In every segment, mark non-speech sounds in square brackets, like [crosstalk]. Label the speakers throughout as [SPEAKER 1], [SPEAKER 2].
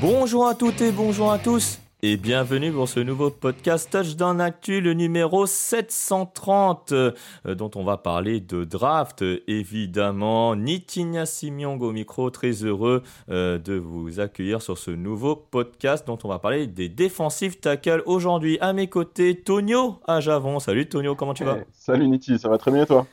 [SPEAKER 1] Bonjour à toutes et bonjour à tous et bienvenue pour ce nouveau podcast Touchdown Actu, le numéro 730 euh, dont on va parler de draft évidemment. Nitinia Simiong au micro, très heureux euh, de vous accueillir sur ce nouveau podcast dont on va parler des défensifs tackles aujourd'hui. À mes côtés, Tonio à Javon. Salut Tonio, comment tu vas?
[SPEAKER 2] Eh, Salut Niti, ça va très bien toi?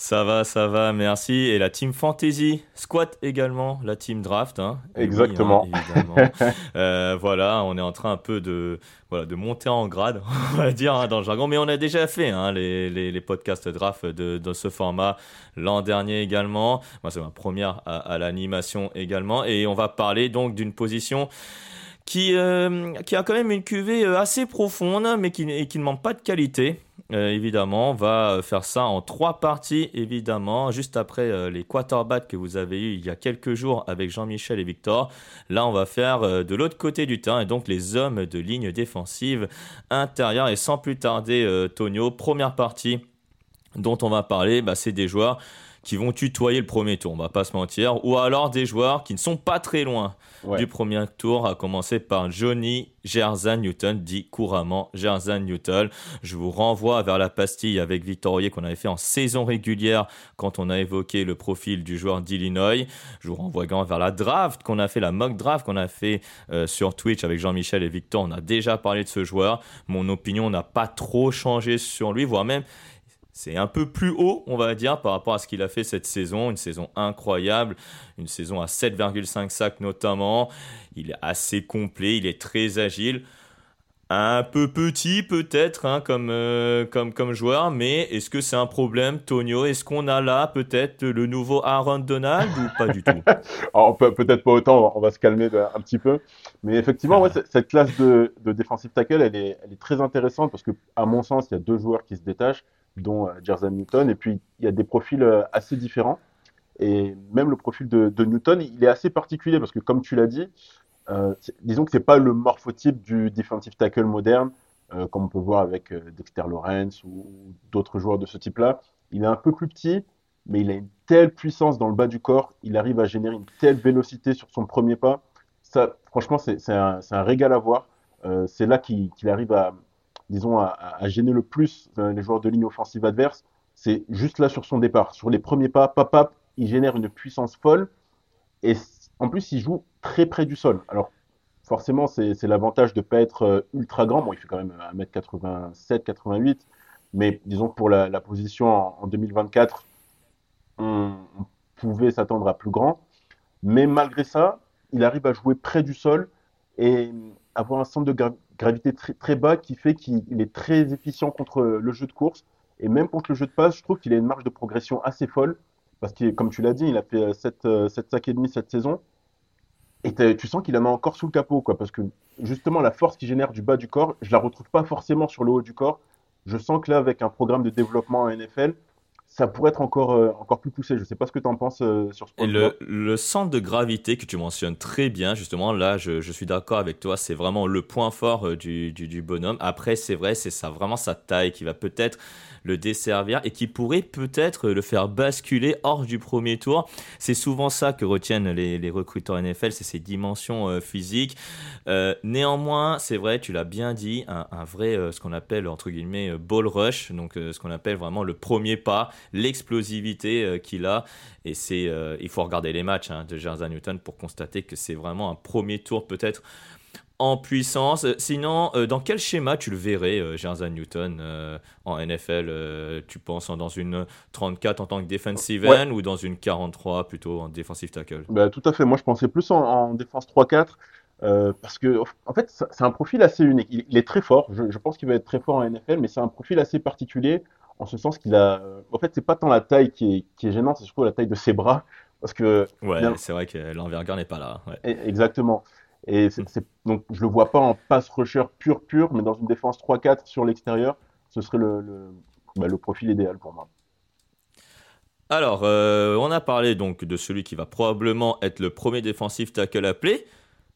[SPEAKER 1] Ça va, ça va, merci. Et la team Fantasy, Squat également, la team Draft. hein. Oui,
[SPEAKER 2] Exactement.
[SPEAKER 1] hein, évidemment. [laughs] Euh, voilà, on est en train un peu de, voilà, de monter en grade, [laughs] on va dire, hein, dans le jargon. Mais on a déjà fait hein, les, les, les podcasts Draft de, de ce format l'an dernier également. Moi, c'est ma première à, à l'animation également. Et on va parler donc d'une position qui, euh, qui a quand même une cuvée euh, assez profonde, mais qui, et qui ne manque pas de qualité. Euh, évidemment, on va faire ça en trois parties, évidemment, juste après euh, les quarterbacks que vous avez eu il y a quelques jours avec Jean-Michel et Victor. Là, on va faire euh, de l'autre côté du terrain, et donc les hommes de ligne défensive intérieure. Et sans plus tarder, euh, Tonio, première partie dont on va parler, bah, c'est des joueurs qui vont tutoyer le premier tour, on va pas se mentir, ou alors des joueurs qui ne sont pas très loin
[SPEAKER 2] Ouais.
[SPEAKER 1] du premier tour, à commencer par Johnny Gerzan Newton, dit couramment Gerzan Newton. Je vous renvoie vers la pastille avec Victor Hoyer qu'on avait fait en saison régulière quand on a évoqué le profil du joueur d'Illinois. Je vous renvoie également vers la draft qu'on a fait, la mock draft qu'on a fait euh, sur Twitch avec Jean-Michel et Victor. On a déjà parlé de ce joueur. Mon opinion n'a pas trop changé sur lui, voire même c'est un peu plus haut, on va dire, par rapport à ce qu'il a fait cette saison. Une saison incroyable, une saison à 7,5 sacs notamment. Il est assez complet, il est très agile. Un peu petit peut-être hein, comme, euh, comme, comme joueur, mais est-ce que c'est un problème, Tonio? Est-ce qu'on a là peut-être le nouveau Aaron Donald ou pas du tout? [laughs]
[SPEAKER 2] Peut- peut-être pas autant, on va- se calmer un petit peu. Mais effectivement, cette classe de, de defensive tackle, elle est, elle est très intéressante parce que, à mon sens, il y a deux joueurs qui se détachent, dont euh, Jerzan Newton, et puis il y a des profils euh, assez différents. Et même le profil de, Newton, il est assez particulier parce que, comme tu l'as dit, euh, disons que c'est pas le morphotype du defensive tackle moderne, comme on peut voir avec Dexter Lawrence ou, d'autres joueurs de ce type-là. Il est un peu plus petit, mais il a une telle puissance dans le bas du corps, il arrive à générer une telle vélocité sur son premier pas. Ça, franchement, c'est un, un régal à voir. C'est là qu'il arrive à, disons, à, gêner le plus euh, les joueurs de ligne offensive adverse. C'est juste là sur son départ. Sur les premiers pas, pap, pap, il génère une puissance folle. Et en plus, il joue très près du sol. Alors, forcément, c'est l'avantage de ne pas être euh, ultra grand. Bon, il fait quand même 1m87, 88. Mais disons pour la, position en, en 2024, on, on pouvait s'attendre à plus grand. Mais malgré ça, il arrive à jouer près du sol et avoir un centre de gravité très, bas qui fait qu'il il est très efficient contre le jeu de course. Et même contre le jeu de passe, je trouve qu'il a une marge de progression assez folle. parce que, comme tu l'as dit, il a fait 7, 7 sacs et demi cette saison. Et tu sens qu'il en a encore sous le capot, quoi, parce que justement, la force qu'il génère du bas du corps, je la retrouve pas forcément sur le haut du corps. Je sens que là, avec un programme de développement en NFL, ça pourrait être encore, euh, encore plus poussé. Je ne sais pas ce que tu en penses euh, sur ce point.
[SPEAKER 1] Et le, le, centre de gravité que tu mentionnes très bien, justement, là, je, je suis d'accord avec toi, c'est vraiment le point fort euh, du, du, du, bonhomme. Après, c'est vrai, c'est ça, vraiment sa taille qui va peut-être le desservir et qui pourrait peut-être le faire basculer hors du premier tour. C'est souvent ça que retiennent les, les recruteurs NFL, c'est ses dimensions physiques. Néanmoins, c'est vrai, tu l'as bien dit, un, un vrai, ce qu'on appelle entre guillemets ball rush, donc ce qu'on appelle vraiment le premier pas, l'explosivité qu'il a. Et c'est, il faut regarder les matchs hein, de Jersey Newton pour constater que c'est vraiment un premier tour peut-être en puissance. Sinon, euh, dans quel schéma tu le verrais, euh, Newton, euh, en NFL euh, Tu penses dans une 34 en tant que defensive end ou dans une 43 plutôt en defensive tackle?
[SPEAKER 2] Bah, Tout à fait. Moi, je pensais plus en, défense 3-4. parce que en fait c'est un profil assez unique. Il, est très fort. Je, pense qu'il va être très fort en NFL, mais c'est un profil assez particulier en ce sens qu'il a. En fait, c'est pas tant la taille qui est, qui est gênante, c'est surtout la taille de ses bras. Parce que.
[SPEAKER 1] Ouais, c'est vrai que l'envergure n'est pas là.
[SPEAKER 2] Exactement. Et c'est, donc, je le vois pas en pass rusher pur, pur, mais dans une défense 3-4 sur l'extérieur, ce serait le, le, bah, le, profil idéal pour moi.
[SPEAKER 1] Alors, euh, on a parlé donc de celui qui va probablement être le premier défensif tackle appelé,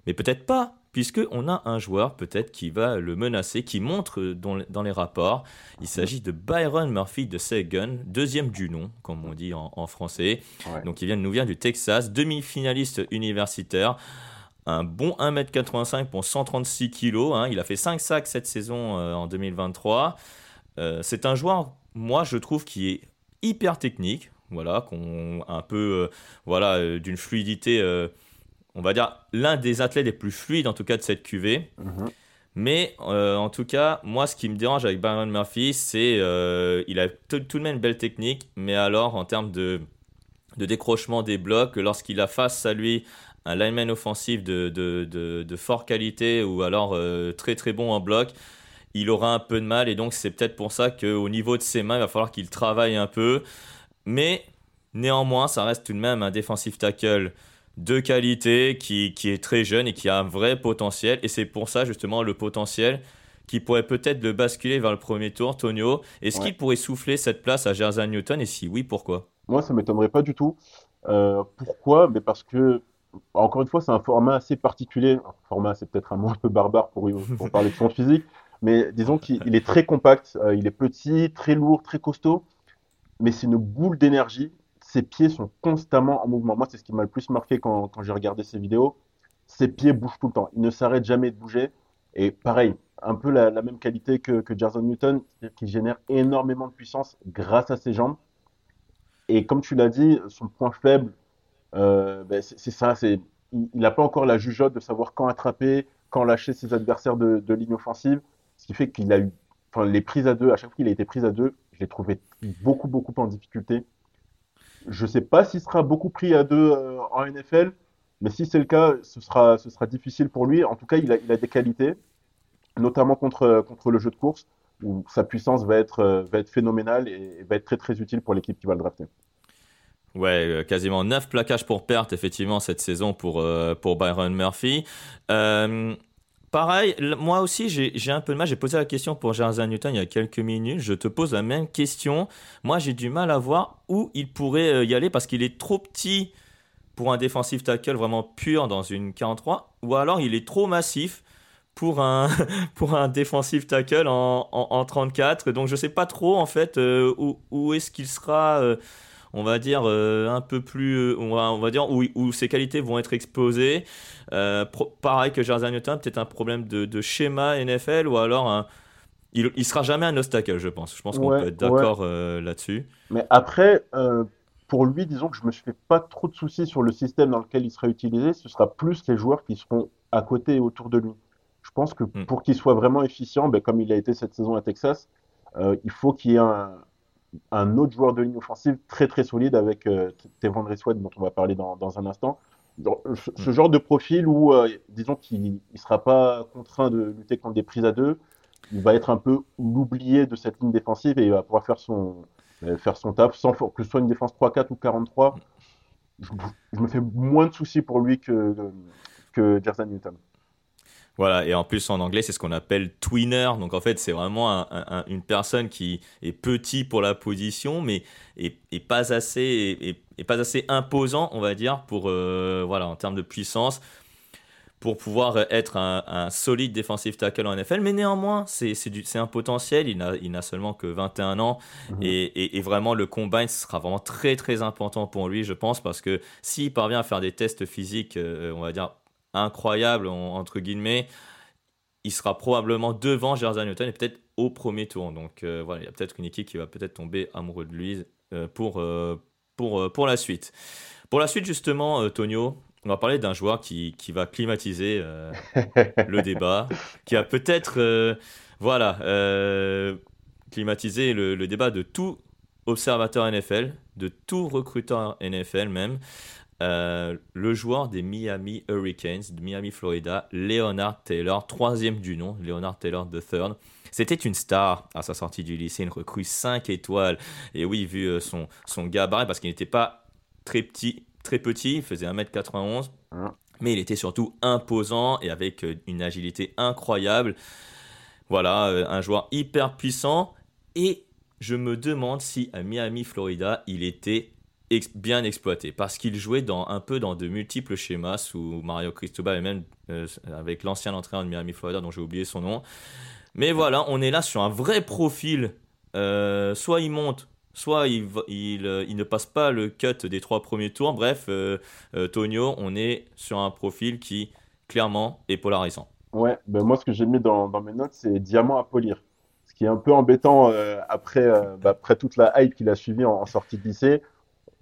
[SPEAKER 1] mais peut-être pas, puisqu'on a un joueur peut-être qui va le menacer, qui montre dans, dans les rapports. Il s'agit de Byron Murphy de Sagan, deuxième du nom, comme on dit en, en français. Donc, il vient, nous vient du Texas, demi-finaliste universitaire un bon 1m85 pour 136 kg. Hein. Il a fait 5 sacs cette saison euh, en 2023. Euh, c'est un joueur, moi, je trouve, qui est hyper technique. Voilà, qu'on un peu, euh, voilà, d'une fluidité. On va dire l'un des athlètes les plus fluides, en tout cas, de cette QV. Mhm. Mais en tout cas, moi, ce qui me dérange avec Byron Murphy, c'est il a tout de même une belle technique, mais alors en termes de, de décrochement des blocs, lorsqu'il a face à lui un lineman offensif de, de, de, qualité ou alors euh, très très bon en bloc, il aura un peu de mal et donc c'est peut-être pour ça qu'au niveau de ses mains, il va falloir qu'il travaille un peu. Mais néanmoins, ça reste tout de même un défensif tackle de qualité qui, qui est très jeune et qui a un vrai potentiel. Et c'est pour ça justement le potentiel qui pourrait peut-être le basculer vers le premier tour, Tonio. Est-ce qu'il pourrait souffler cette place à Jersey Newton? Et si oui, pourquoi?
[SPEAKER 2] Moi, ça m'étonnerait pas du tout. Euh, pourquoi? Mais Parce que encore une fois, c'est un format assez particulier. Un format, c'est peut-être un mot un peu barbare pour, pour parler de son [laughs] physique, mais disons qu'il est très compact, euh, il est petit, très lourd, très costaud, mais c'est une boule d'énergie. Ses pieds sont constamment en mouvement. Moi, c'est ce qui m'a le plus marqué quand, j'ai regardé ses vidéos. Ses pieds bougent tout le temps. Il ne s'arrête jamais de bouger. Et pareil, un peu la, même qualité que, que Jason Newton, qui génère énormément de puissance grâce à ses jambes. Et comme tu l'as dit, son point faible, euh, ben c'est ça, il n'a pas encore la jugeote de savoir quand attraper, quand lâcher ses adversaires de, de ligne offensive, ce qui fait qu'il a eu, enfin, les prises à deux, à chaque fois qu'il a été pris à deux, je l'ai trouvé beaucoup, beaucoup en difficulté. Je ne sais pas s'il sera beaucoup pris à deux euh, en NFL, mais si c'est le cas, ce sera, ce sera difficile pour lui. En tout cas, il a, il a des qualités, notamment contre, contre le jeu de course, où sa puissance va être, euh, va être phénoménale et va être très, très utile pour l'équipe qui va le drafter.
[SPEAKER 1] Ouais, euh, quasiment 9 plaquages pour perte, effectivement, cette saison pour, pour Byron Murphy. Pareil, moi aussi, j'ai un peu de mal. J'ai posé la question pour Jersey Newton il y a quelques minutes. Je te pose la même question. Moi, j'ai du mal à voir où il pourrait y aller parce qu'il est trop petit pour un défensif tackle vraiment pur dans une 43, ou alors il est trop massif pour un, [laughs] pour un défensif tackle en, en, en 34. Donc, je sais pas trop, en fait, où, où est-ce qu'il sera on va dire, euh, un peu plus, euh, on va, on va dire, où, où, ses qualités vont être exposées. Euh, pareil que Newton, peut-être un problème de, schéma NFL ou alors un, il, il sera jamais un obstacle, je pense. Je pense qu'on peut être d'accord là-dessus.
[SPEAKER 2] Mais après, pour lui, disons que je me fais pas trop de soucis sur le système dans lequel il sera utilisé. Ce sera plus les joueurs qui seront à côté et autour de lui. Je pense que hmm. pour qu'il soit vraiment efficient, ben, comme il a été cette saison à Texas, il faut qu'il y ait un, un autre joueur de ligne offensive très très solide avec euh, Tevon dont on va parler dans, dans un instant. ce, mm. genre de profil où, euh, disons qu'il ne sera pas contraint de lutter contre des prises à deux, il va être un peu l'oublié de cette ligne défensive et il va pouvoir faire son, faire son taf, sans que ce soit une défense 3-4 ou 43. Je, je, me fais moins de soucis pour lui que, que Jersey Newton.
[SPEAKER 1] Voilà, et en plus en anglais, c'est ce qu'on appelle twinner. Donc en fait, c'est vraiment une personne qui est petit pour la position, mais est, pas, assez, est, pas assez imposant, on va dire, pour, euh, voilà, en termes de puissance, pour pouvoir être un, solide defensive tackle en NFL. Mais néanmoins, c'est un potentiel. Il n'a il seulement que 21 ans. Mhm. Et, vraiment, le combine sera vraiment très, très important pour lui, je pense, parce que s'il parvient à faire des tests physiques, euh, on va dire, incroyable, entre guillemets, il sera probablement devant Jersey Newton et peut-être au premier tour. Donc euh, voilà, il y a peut-être une équipe qui va peut-être tomber amoureux de lui euh, pour, euh, pour, pour la suite. Pour la suite, justement, Tonio, on va parler d'un joueur qui, qui, va climatiser le débat, [laughs] qui a peut-être voilà, climatiser le, le, débat de tout observateur NFL, de tout recruteur NFL même. Euh, le joueur des Miami Hurricanes, de Miami, Florida, Leonard Taylor, troisième du nom, Leonard Taylor III. C'était une star à sa sortie du lycée, une recrue 5 étoiles. Et oui, vu euh, son, son gabarit, parce qu'il n'était pas très petit, très petit, il faisait 1m91, mais il était surtout imposant et avec euh, une agilité incroyable. Voilà, un joueur hyper puissant. Et je me demande si à Miami, Florida, il était bien exploité parce qu'il jouait dans, un peu dans de multiples schémas sous Mario Cristobal et même euh, avec l'ancien entraîneur de Miami Florida dont j'ai oublié son nom. Mais voilà, on est là sur un vrai profil. Euh, soit il monte, soit euh, il, ne passe pas le cut des trois premiers tours. Bref, Tonio, on est sur un profil qui clairement est polarisant.
[SPEAKER 2] Ouais, ben moi ce que j'ai mis dans, mes notes, c'est diamant à polir. Ce qui est un peu embêtant après, bah, après toute la hype qu'il a suivi en, en sortie de lycée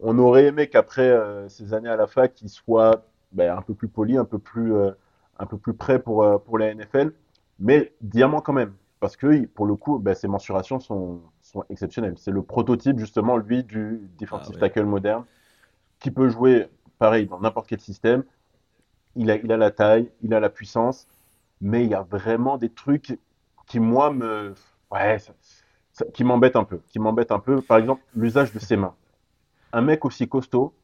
[SPEAKER 2] on aurait aimé qu'après euh, ces années à la fac, il soit ben, un peu plus poli, un peu plus, euh, un peu plus prêt pour, euh, pour la NFL, mais diamant quand même, parce que pour le coup, ben, ses mensurations sont, sont exceptionnelles. C'est le prototype justement, lui, du defensive ah tackle moderne, qui peut jouer pareil dans n'importe quel système. Il a, il a la taille, il a la puissance, mais il y a vraiment des trucs qui, moi, me, ouais, qui m'embêtent un peu, qui m'embêtent un peu. Par exemple, l'usage de ses mains un mec aussi costaud,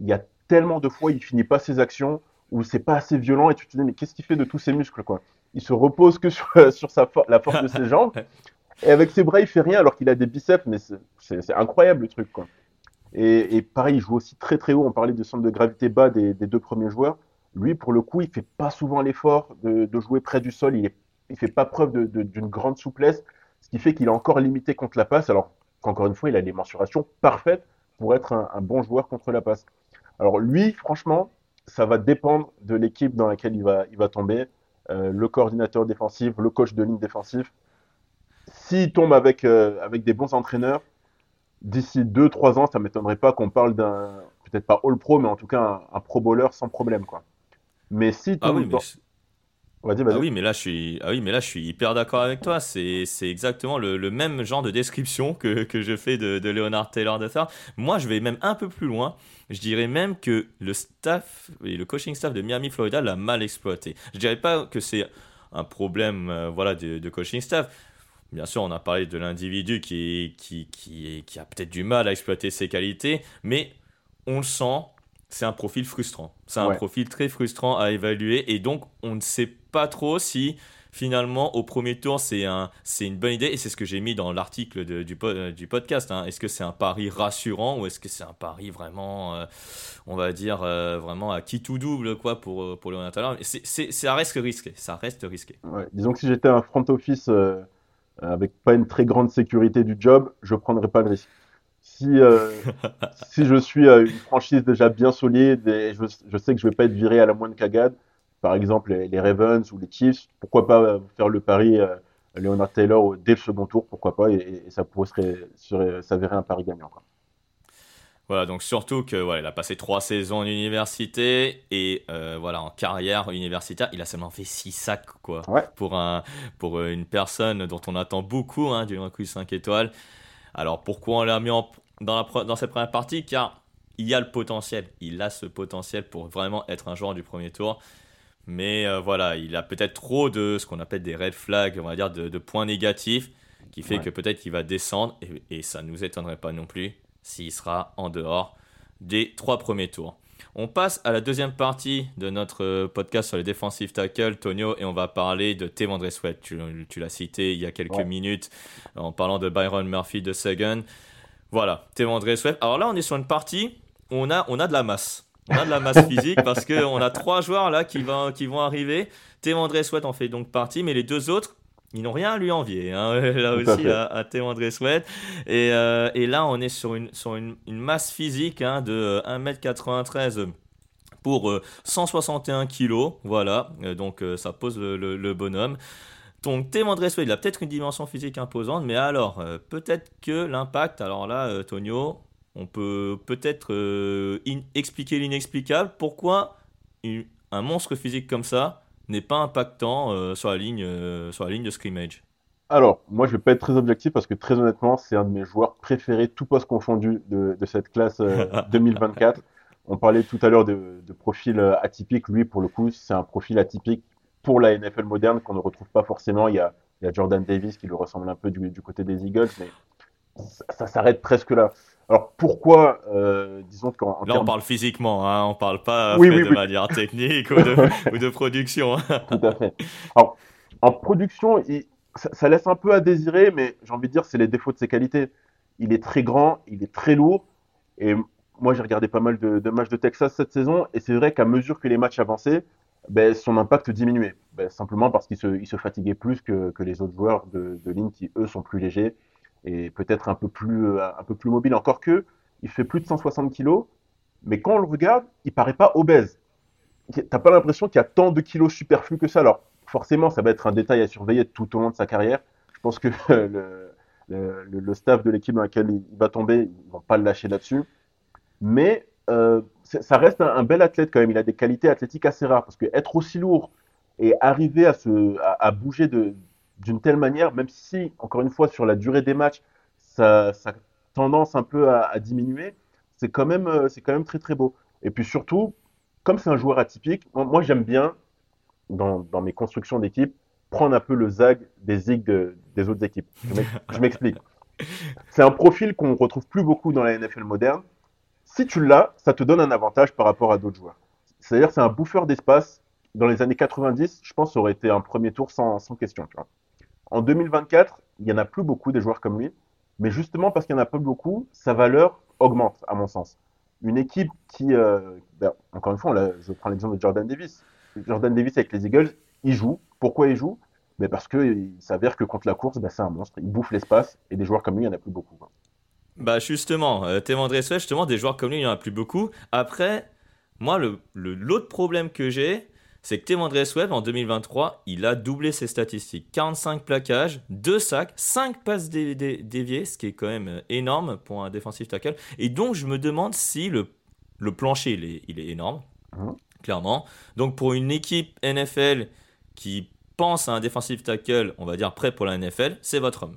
[SPEAKER 2] il y a tellement de fois, il finit pas ses actions où c'est pas assez violent et tu te dis, mais qu'est-ce qu'il fait de tous ses muscles, quoi? Il se repose que sur, [laughs] sur sa la force de ses jambes. [laughs] Et avec ses bras, il fait rien alors qu'il a des biceps, mais c'est incroyable le truc, quoi. Et, et, pareil, il joue aussi très très haut. On parlait de centre de gravité bas des, des deux premiers joueurs. Lui, pour le coup, il fait pas souvent l'effort de, de, jouer près du sol. Il, est, il fait pas preuve d'une grande souplesse, ce qui fait qu'il est encore limité contre la passe. Alors qu'encore une fois, il a des mensurations parfaites pour être un, bon joueur contre la passe. Alors lui, franchement, ça va dépendre de l'équipe dans laquelle il va, il va tomber, euh, le coordinateur défensif, le coach de ligne défensif. S'il tombe avec, euh, avec des bons entraîneurs, d'ici 2-3 ans, ça ne m'étonnerait pas qu'on parle d'un, peut-être pas All-Pro, mais en tout cas un, Pro Bowler sans problème. Quoi. Mais si
[SPEAKER 1] ah oui, ah oui, mais là je suis, ah oui, mais là je suis hyper d'accord avec toi. C'est, c'est exactement le, le, même genre de description que, que je fais de, de Leonard Taylor III. Moi, je vais même un peu plus loin. Je dirais même que le staff et le coaching staff de Miami, Florida l'a mal exploité. Je dirais pas que c'est un problème, euh, voilà, de, de, coaching staff. Bien sûr, on a parlé de l'individu qui, qui, qui, qui a peut-être du mal à exploiter ses qualités, mais on le sent c'est un profil frustrant. C'est un profil très frustrant à évaluer et donc on ne sait pas trop si finalement au premier tour c'est un, une bonne idée et c'est ce que j'ai mis dans l'article du, euh, du podcast. Hein. Est-ce que c'est un pari rassurant ou est-ce que c'est un pari vraiment, euh, on va dire, euh, vraiment à qui tout double quoi pour, pour le c'est, Ça reste risqué. Ça reste risqué.
[SPEAKER 2] Disons que si j'étais un front office avec pas une très grande sécurité du job, je prendrais pas le risque si, euh, [laughs] si je suis euh, une franchise déjà bien solide et je, je, sais que je vais pas être viré à la moindre cagade, par exemple les, Ravens ou les Chiefs, pourquoi pas euh, faire le pari Leonard Taylor dès le second tour, pourquoi pas, et, ça pourrait s'avérer un pari gagnant. Quoi.
[SPEAKER 1] Voilà, donc surtout que voilà, il a passé trois saisons en université et voilà en carrière universitaire, il a seulement fait six sacs quoi. Pour un pour une personne dont on attend beaucoup hein, du recrue 5 étoiles. Alors pourquoi on l'a mis en, dans, la, dans cette première partie Car il y a le potentiel. Il a ce potentiel pour vraiment être un joueur du premier tour. Mais euh, voilà, il a peut-être trop de ce qu'on appelle des red flags, on va dire, de, points négatifs qui fait que peut-être qu'il va descendre, et, et ça ne nous étonnerait pas non plus s'il sera en dehors des trois premiers tours. On passe à la deuxième partie de notre euh, podcast sur les défensifs tackles, Tonio, et on va parler de Tevandre Sweat. Tu, l'as cité il y a quelques minutes en parlant de Byron Murphy de Sagan. Voilà, Tevandre Sweat. Alors là, on est sur une partie où on a, on a de la masse. On a de la masse [laughs] physique parce qu'on a trois joueurs là qui, vont, qui vont arriver. Tevandre Sweat en fait donc partie, mais les deux autres, ils n'ont rien à lui envier, hein, [laughs] là aussi, à, à Théo André Sweat. Et, euh, et, là, on est sur une, sur une, une masse physique hein, de 1m93 pour 161 euh, kg. Voilà, euh, donc ça pose le, le, bonhomme. Donc Théo André Sweat, il a peut-être une dimension physique imposante, mais alors, peut-être que l'impact, alors là, Tonio, on peut peut-être expliquer l'inexplicable. Pourquoi un monstre physique comme ça n'est pas impactant euh, sur, la ligne, euh, sur la ligne de scrimmage
[SPEAKER 2] Alors, moi, je vais pas être très objectif parce que très honnêtement, c'est un de mes joueurs préférés, tout poste confondu, de, de cette classe 2024. Euh, [laughs] On parlait tout à l'heure de, de, profil atypique. Lui, pour le coup, c'est un profil atypique pour la NFL moderne qu'on ne retrouve pas forcément. Il y a, il y a Jordan Davis qui lui ressemble un peu du, du côté des Eagles, mais ça, ça s'arrête presque là. Alors pourquoi, euh, disons qu'en
[SPEAKER 1] là on parle physiquement, hein, on parle pas de manière [laughs] technique ou, de, ou, de, production.
[SPEAKER 2] Tout à fait. Alors en production, il, ça, ça, laisse un peu à désirer, mais j'ai envie de dire c'est les défauts de ses qualités. Il est très grand, il est très lourd, et moi j'ai regardé pas mal de, de, matchs de Texas cette saison, et c'est vrai qu'à mesure que les matchs avançaient, ben, son impact diminuait, ben, simplement parce qu'il se, fatiguait plus que, les autres joueurs de, ligne qui eux sont plus légers et peut-être un peu plus euh, un peu plus mobile. Encore que, il fait plus de 160 kilos, mais quand on le regarde, il paraît pas obèse. T'as pas l'impression qu'il y a tant de kilos superflus que ça. Alors forcément, ça va être un détail à surveiller tout au long de sa carrière. Je pense que [laughs] le, le, le staff de l'équipe dans laquelle il va tomber, ils vont pas le lâcher là-dessus. Mais euh, ça reste un, un, bel athlète quand même. Il a des qualités athlétiques assez rares parce que être aussi lourd et arriver à se à, à bouger d'une telle manière, même si, encore une fois, sur la durée des matchs, ça, tendance un peu à, à diminuer, c'est quand, même, euh, quand même très très beau. Et puis surtout, comme c'est un joueur atypique, moi, moi j'aime bien, dans, dans, mes constructions d'équipe, prendre un peu le zag des zig de, des autres équipes. Je m'explique. [laughs] C'est un profil qu'on ne retrouve plus beaucoup dans la NFL moderne. Si tu l'as, ça te donne un avantage par rapport à d'autres joueurs. C'est-à-dire c'est un bouffeur d'espace. Dans les années 90, je pense, ça aurait été un premier tour sans, sans question. En 2024, il n'y en a plus beaucoup des joueurs comme lui, mais justement parce qu'il n'y en a pas beaucoup, sa valeur augmente, à mon sens. Une équipe qui, euh, ben, encore une fois, je prends l'exemple de Jordan Davis. Jordan Davis avec les Eagles, il joue. Pourquoi il joue? Ben Parce qu'il s'avère que contre la course, ben c'est un monstre. Il bouffe l'espace et des joueurs comme lui, il n'y en a plus beaucoup.
[SPEAKER 1] Bah justement, euh, Thémandré justement, des joueurs comme lui, il n'y en a plus beaucoup. Après, moi, l'autre le, l'autre problème que j'ai, c'est que Tevandre Webb en 2023, il a doublé ses statistiques. 45 plaquages, 2 sacs, 5 passes déviées, ce qui est quand même euh, énorme pour un défensif tackle. Et donc je me demande si le, le plancher, il est, il est énorme, mmh. clairement. Donc pour une équipe NFL qui pense à un défensif tackle, on va dire prêt pour la NFL, c'est votre homme.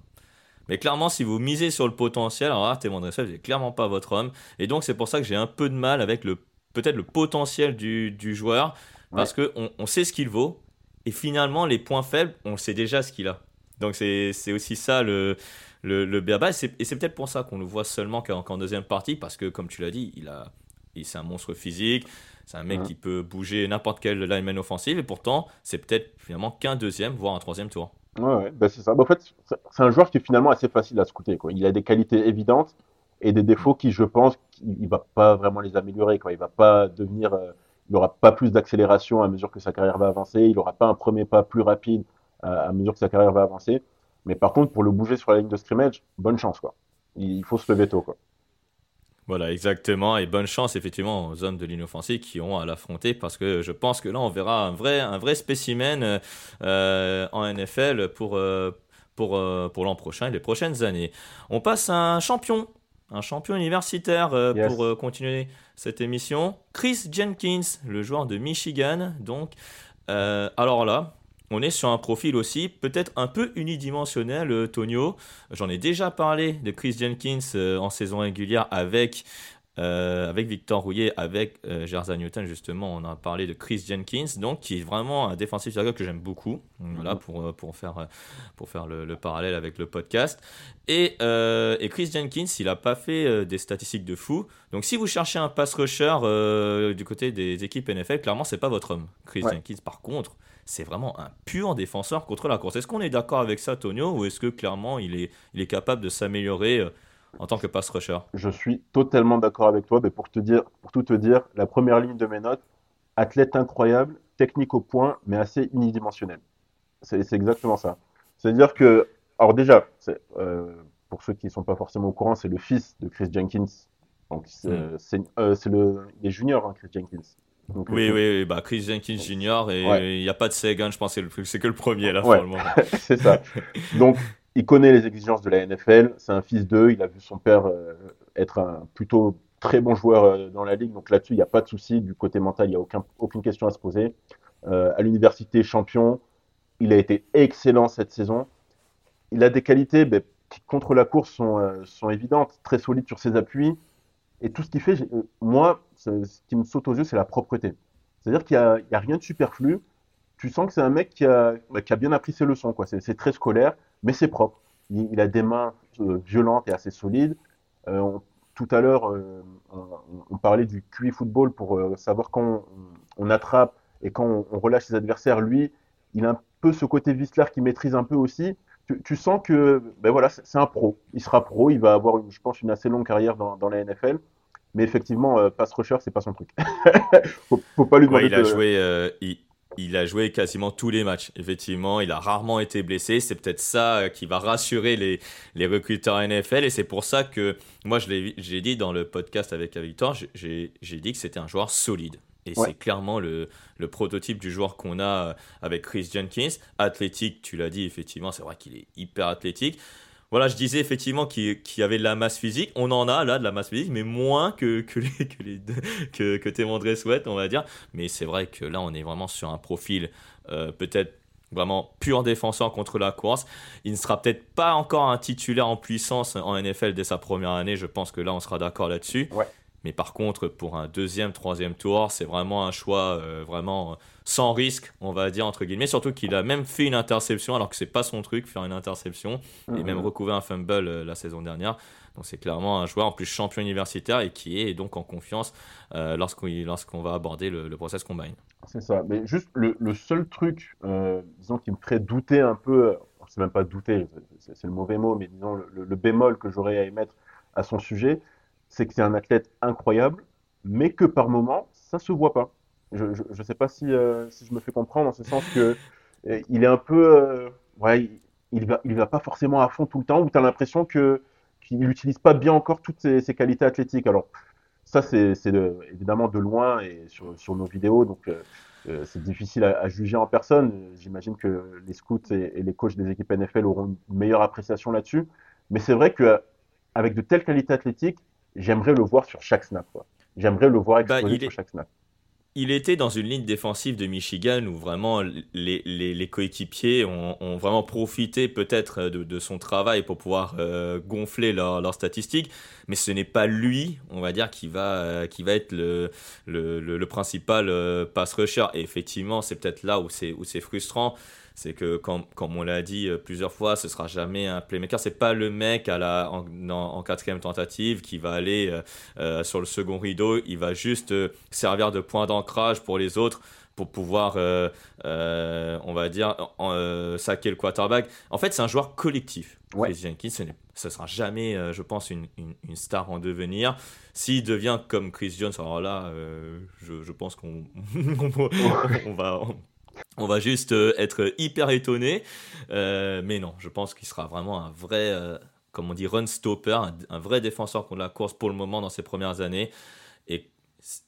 [SPEAKER 1] Mais clairement, si vous misez sur le potentiel, alors là, Tevandre Webb, n'est clairement pas votre homme. Et donc c'est pour ça que j'ai un peu de mal avec le peut-être le potentiel du, du joueur parce qu'on on sait ce qu'il vaut et finalement les points faibles, on sait déjà ce qu'il a. Donc c'est aussi ça le, le, le et c'est peut-être pour ça qu'on le voit seulement qu'en deuxième partie, parce que comme tu l'as dit, il a, c'est un monstre physique, c'est un mec qui peut bouger n'importe quel lineman offensif, et pourtant c'est peut-être finalement qu'un deuxième, voire un troisième tour.
[SPEAKER 2] Ouais, bah c'est ça. Bah, en fait, c'est un joueur qui est finalement assez facile à scouter. Quoi. Il a des qualités évidentes et des défauts qui, je pense, il va pas vraiment les améliorer. Quoi. Il va pas devenir euh, il n'aura pas plus d'accélération à mesure que sa carrière va avancer, il n'aura pas un premier pas plus rapide à mesure que sa carrière va avancer. Mais par contre, pour le bouger sur la ligne de scrimmage, bonne chance, quoi. Il faut se lever tôt, quoi.
[SPEAKER 1] Voilà, exactement. Et bonne chance, effectivement, aux hommes de l'inoffensive qui ont à l'affronter parce que je pense que là, on verra un vrai, un vrai spécimen euh, en NFL pour, euh, pour, euh, pour l'an prochain et les prochaines années. On passe à un champion un champion universitaire pour continuer cette émission. Chris Jenkins, le joueur de Michigan. Donc, alors là, on est sur un profil aussi peut-être un peu unidimensionnel, Tonio. J'en ai déjà parlé de Chris Jenkins en saison régulière avec avec Victor Rouillet, avec Jersey Newton, justement, on a parlé de Chris Jenkins, donc qui est vraiment un défensif que j'aime beaucoup, voilà, mhm. pour, pour faire, pour faire le, parallèle avec le podcast. Et, et Chris Jenkins, il n'a pas fait des statistiques de fou. Donc si vous cherchez un pass rusher du côté des équipes NFL, clairement, c'est pas votre homme. Chris Jenkins, par contre, c'est vraiment un pur défenseur contre la course. Est-ce qu'on est, d'accord avec ça, Tonio, ou est-ce que clairement il est, il est capable de s'améliorer euh, en tant que pass rusher?
[SPEAKER 2] Je suis totalement d'accord avec toi, mais pour, te dire, pour tout te dire, la première ligne de mes notes, athlète incroyable, technique au point, mais assez unidimensionnel. C'est exactement ça. C'est-à-dire que, alors déjà, euh, pour ceux qui ne sont pas forcément au courant, c'est le fils de Chris Jenkins. Donc c'est hmm. euh, le, les juniors, hein, Chris Jenkins
[SPEAKER 1] oui, oui, bah Chris Jenkins Jr. et il n'y a pas de Sagan, je pense c'est que le premier là, [laughs]
[SPEAKER 2] c'est ça. Donc, il connaît les exigences de la NFL, c'est un fils d'eux, il a vu son père euh, être un plutôt très bon joueur euh, dans la ligue, donc là-dessus, il n'y a pas de souci. Du côté mental, il n'y a aucun, aucune question à se poser. Euh, à l'université, champion, il a été excellent cette saison. Il a des qualités qui, contre la course, sont, sont évidentes, très solide sur ses appuis. Et tout ce qu'il fait, moi, ce qui me saute aux yeux, c'est la propreté. C'est-à-dire qu'il n'y a, rien de superflu. Tu sens que c'est un mec qui a, bah, qui bien appris ses leçons. C'est très scolaire, mais c'est propre. Il, a des mains euh, violentes et assez solides. Euh, tout à l'heure, euh, on, parlait du QI football pour savoir quand on, attrape et quand on, relâche ses adversaires. Lui, il a un peu ce côté Whistler qui maîtrise un peu aussi. Tu, sens que ben voilà, c'est un pro. Il sera pro. Il va avoir, je pense, une assez longue carrière dans, dans la NFL. Mais effectivement, euh, pass rusher, c'est pas son truc. [laughs]
[SPEAKER 1] faut, faut pas lui demander. il, a joué, euh, il, a joué quasiment tous les matchs. Effectivement, il a rarement été blessé. C'est peut-être ça euh, qui va rassurer les, les recruteurs NFL. Et c'est pour ça que moi, je l'ai dit dans le podcast avec Victor, j'ai dit que c'était un joueur solide. Et c'est clairement le, le, prototype du joueur qu'on a avec Chris Jenkins. Athlétique, tu l'as dit, effectivement, c'est vrai qu'il est hyper athlétique voilà, je disais effectivement qu'il y avait de la masse physique. On en a là de la masse physique, mais moins que, que, les, [laughs] que, les, que, que souhaite, on va dire. Mais c'est vrai que là, on est vraiment sur un profil euh, peut-être vraiment pur défenseur contre la course. Il ne sera peut-être pas encore un titulaire en puissance en NFL dès sa première année. Je pense que là, on sera d'accord là-dessus. Ouais. Mais par contre, pour un deuxième, troisième tour, c'est vraiment un choix euh, vraiment sans risque, on va dire, entre guillemets. Surtout qu'il a même fait une interception, alors que c'est pas son truc, faire une interception, et même recouvert un fumble euh, la saison dernière. Donc c'est clairement un joueur en plus champion universitaire et qui est donc en confiance euh, lorsqu'on va aborder le, process combine.
[SPEAKER 2] C'est ça. Mais juste le, seul truc, disons, qui me ferait douter un peu, c'est même pas douter, c'est le mauvais mot, mais disons le, le bémol que j'aurais à émettre à son sujet, c'est que c'est un athlète incroyable, mais que par moment, ça se voit pas. Je ne sais pas si, euh, si, je me fais comprendre, en ce sens que euh, il est un peu, euh, ouais, il va, il va pas forcément à fond tout le temps, ou tu as l'impression qu'il n'utilise pas bien encore toutes ses, qualités athlétiques. Alors ça, c'est évidemment de loin et sur, sur nos vidéos, donc c'est difficile à, juger en personne. J'imagine que les scouts et, et, les coachs des équipes NFL auront une meilleure appréciation là-dessus. Mais c'est vrai que avec de telles qualités athlétiques, j'aimerais le voir sur chaque snap. J'aimerais le voir bah, exploser sur chaque snap.
[SPEAKER 1] Il était dans une ligne défensive de Michigan où vraiment les, les, coéquipiers ont, ont, vraiment profité peut-être de, de, son travail pour pouvoir euh, gonfler leurs statistiques, mais ce n'est pas lui, on va dire, qui va, euh, qui va être le, le, le, principal euh, pass rusher. Et effectivement, c'est peut-être là où c'est frustrant c'est que comme, comme on l'a dit euh, plusieurs fois, ce sera jamais un playmaker. C'est pas le mec à la, en, quatrième tentative qui va aller euh, euh, sur le second rideau. Il va juste servir de point d'ancrage pour les autres pour pouvoir, on va dire, saquer le quarterback. En fait, c'est un joueur collectif. Ouais. Jenkins, ce ne sera jamais, je pense, une, une, star en devenir. S'il devient comme Chris Jones, alors là, je, je, pense qu'on [laughs] on va, on va juste euh, être hyper étonné. Euh, mais non, je pense qu'il sera vraiment un vrai, euh, comme on dit, run stopper, un, vrai défenseur contre la course pour le moment dans ses premières années. Et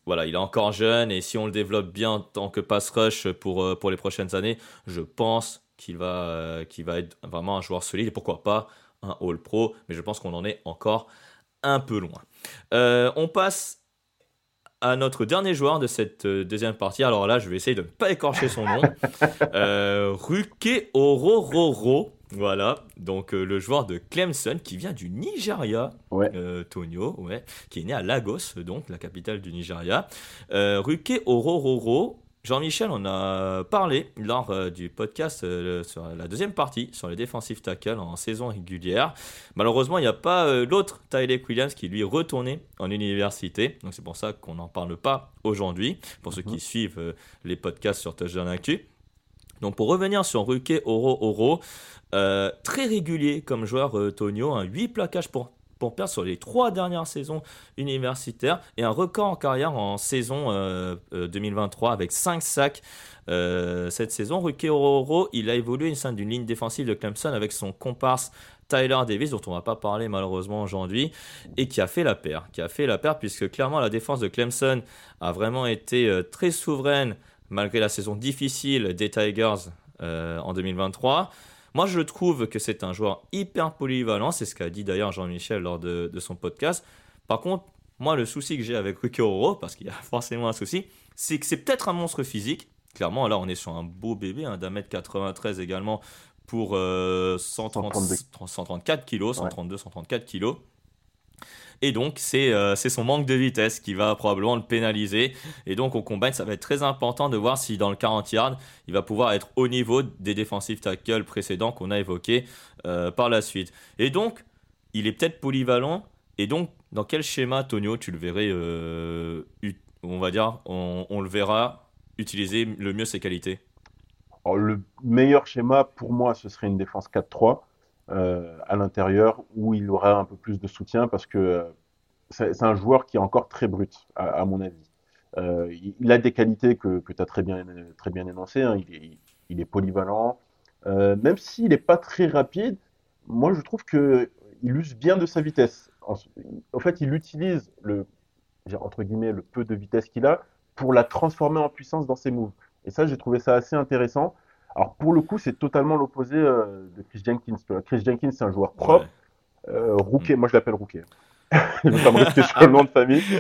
[SPEAKER 1] voilà, il est encore jeune et si on le développe bien en tant que pass rush pour, pour les prochaines années, je pense qu'il va, qu'il va être vraiment un joueur solide et pourquoi pas un All Pro. Mais je pense qu'on en est encore un peu loin. on passe à notre dernier joueur de cette euh, deuxième partie. Alors là, je vais essayer de ne pas écorcher son nom. [laughs] euh, Ruke Orororo. Voilà, donc euh, le joueur de Clemson qui vient du Nigeria,
[SPEAKER 2] Ouais.
[SPEAKER 1] euh, Tonio, ouais, qui est né à Lagos, donc la capitale du Nigeria. Euh, Ruke Orororo, Jean-Michel en a parlé lors euh, du podcast euh, sur la deuxième partie sur les défensifs tackles en saison régulière. Malheureusement, il n'y a pas euh, l'autre Tyler Williams qui lui est retourné en université, donc c'est pour ça qu'on n'en parle pas aujourd'hui, pour ceux qui suivent euh, les podcasts sur Touchdown Actu. Donc pour revenir sur Ruke Oro Oro, très régulier comme joueur Tonio, hein, 8 plaquages pour, pour perdre sur les 3 dernières saisons universitaires et un record en carrière en saison euh, euh, 2023 avec 5 sacs euh, cette saison. Ruke Oro Oro, il a évolué au sein d'une ligne défensive de Clemson avec son comparse Tyler Davis, dont on va pas parler malheureusement aujourd'hui, et qui a fait la paire. Qui a fait la paire puisque clairement la défense de Clemson a vraiment été euh, très souveraine malgré la saison difficile des Tigers euh, en 2023. Moi, je trouve que c'est un joueur hyper polyvalent. C'est ce qu'a dit d'ailleurs Jean-Michel lors de, de son podcast. Par contre, moi, le souci que j'ai avec Ruki Oro, parce qu'il y a [laughs] forcément un souci, c'est que c'est peut-être un monstre physique. Clairement, là, on est sur un beau bébé, hein, d'un mètre 93 également pour euh, 130
[SPEAKER 2] 132.
[SPEAKER 1] 134 kilos, 132, 134 kilos. Et donc, c'est euh, c'est son manque de vitesse qui va probablement le pénaliser. Et donc, au combine, ça va être très important de voir si dans le 40 yards, il va pouvoir être au niveau des défensifs tackles précédents qu'on a évoqués euh, par la suite. Et donc, il est peut-être polyvalent. Et donc, dans quel schéma, Tonio, tu le verrais, euh, on va dire, on, le verra utiliser le mieux ses qualités?
[SPEAKER 2] Le meilleur schéma pour moi, ce serait une défense 4-3 euh, à l'intérieur où il aura un peu plus de soutien parce que euh, c'est un joueur qui est encore très brut, à, mon avis. Euh, il, a des qualités que, tu as très bien, très bien énoncées. hein. Il, est, il est polyvalent. Euh, même s'il n'est pas très rapide, moi je trouve qu'il use bien de sa vitesse. En, en fait, il utilise le, entre guillemets, le peu de vitesse qu'il a pour la transformer en puissance dans ses moves. Et ça, j'ai trouvé ça assez intéressant. Alors pour le coup, c'est totalement l'opposé euh, de Chris Jenkins. Chris Jenkins, c'est un joueur propre.
[SPEAKER 1] Ouais.
[SPEAKER 2] Euh, Rouquet, moi je l'appelle Rouquet. [laughs] je vais pas me rester sur le nom de famille. [laughs]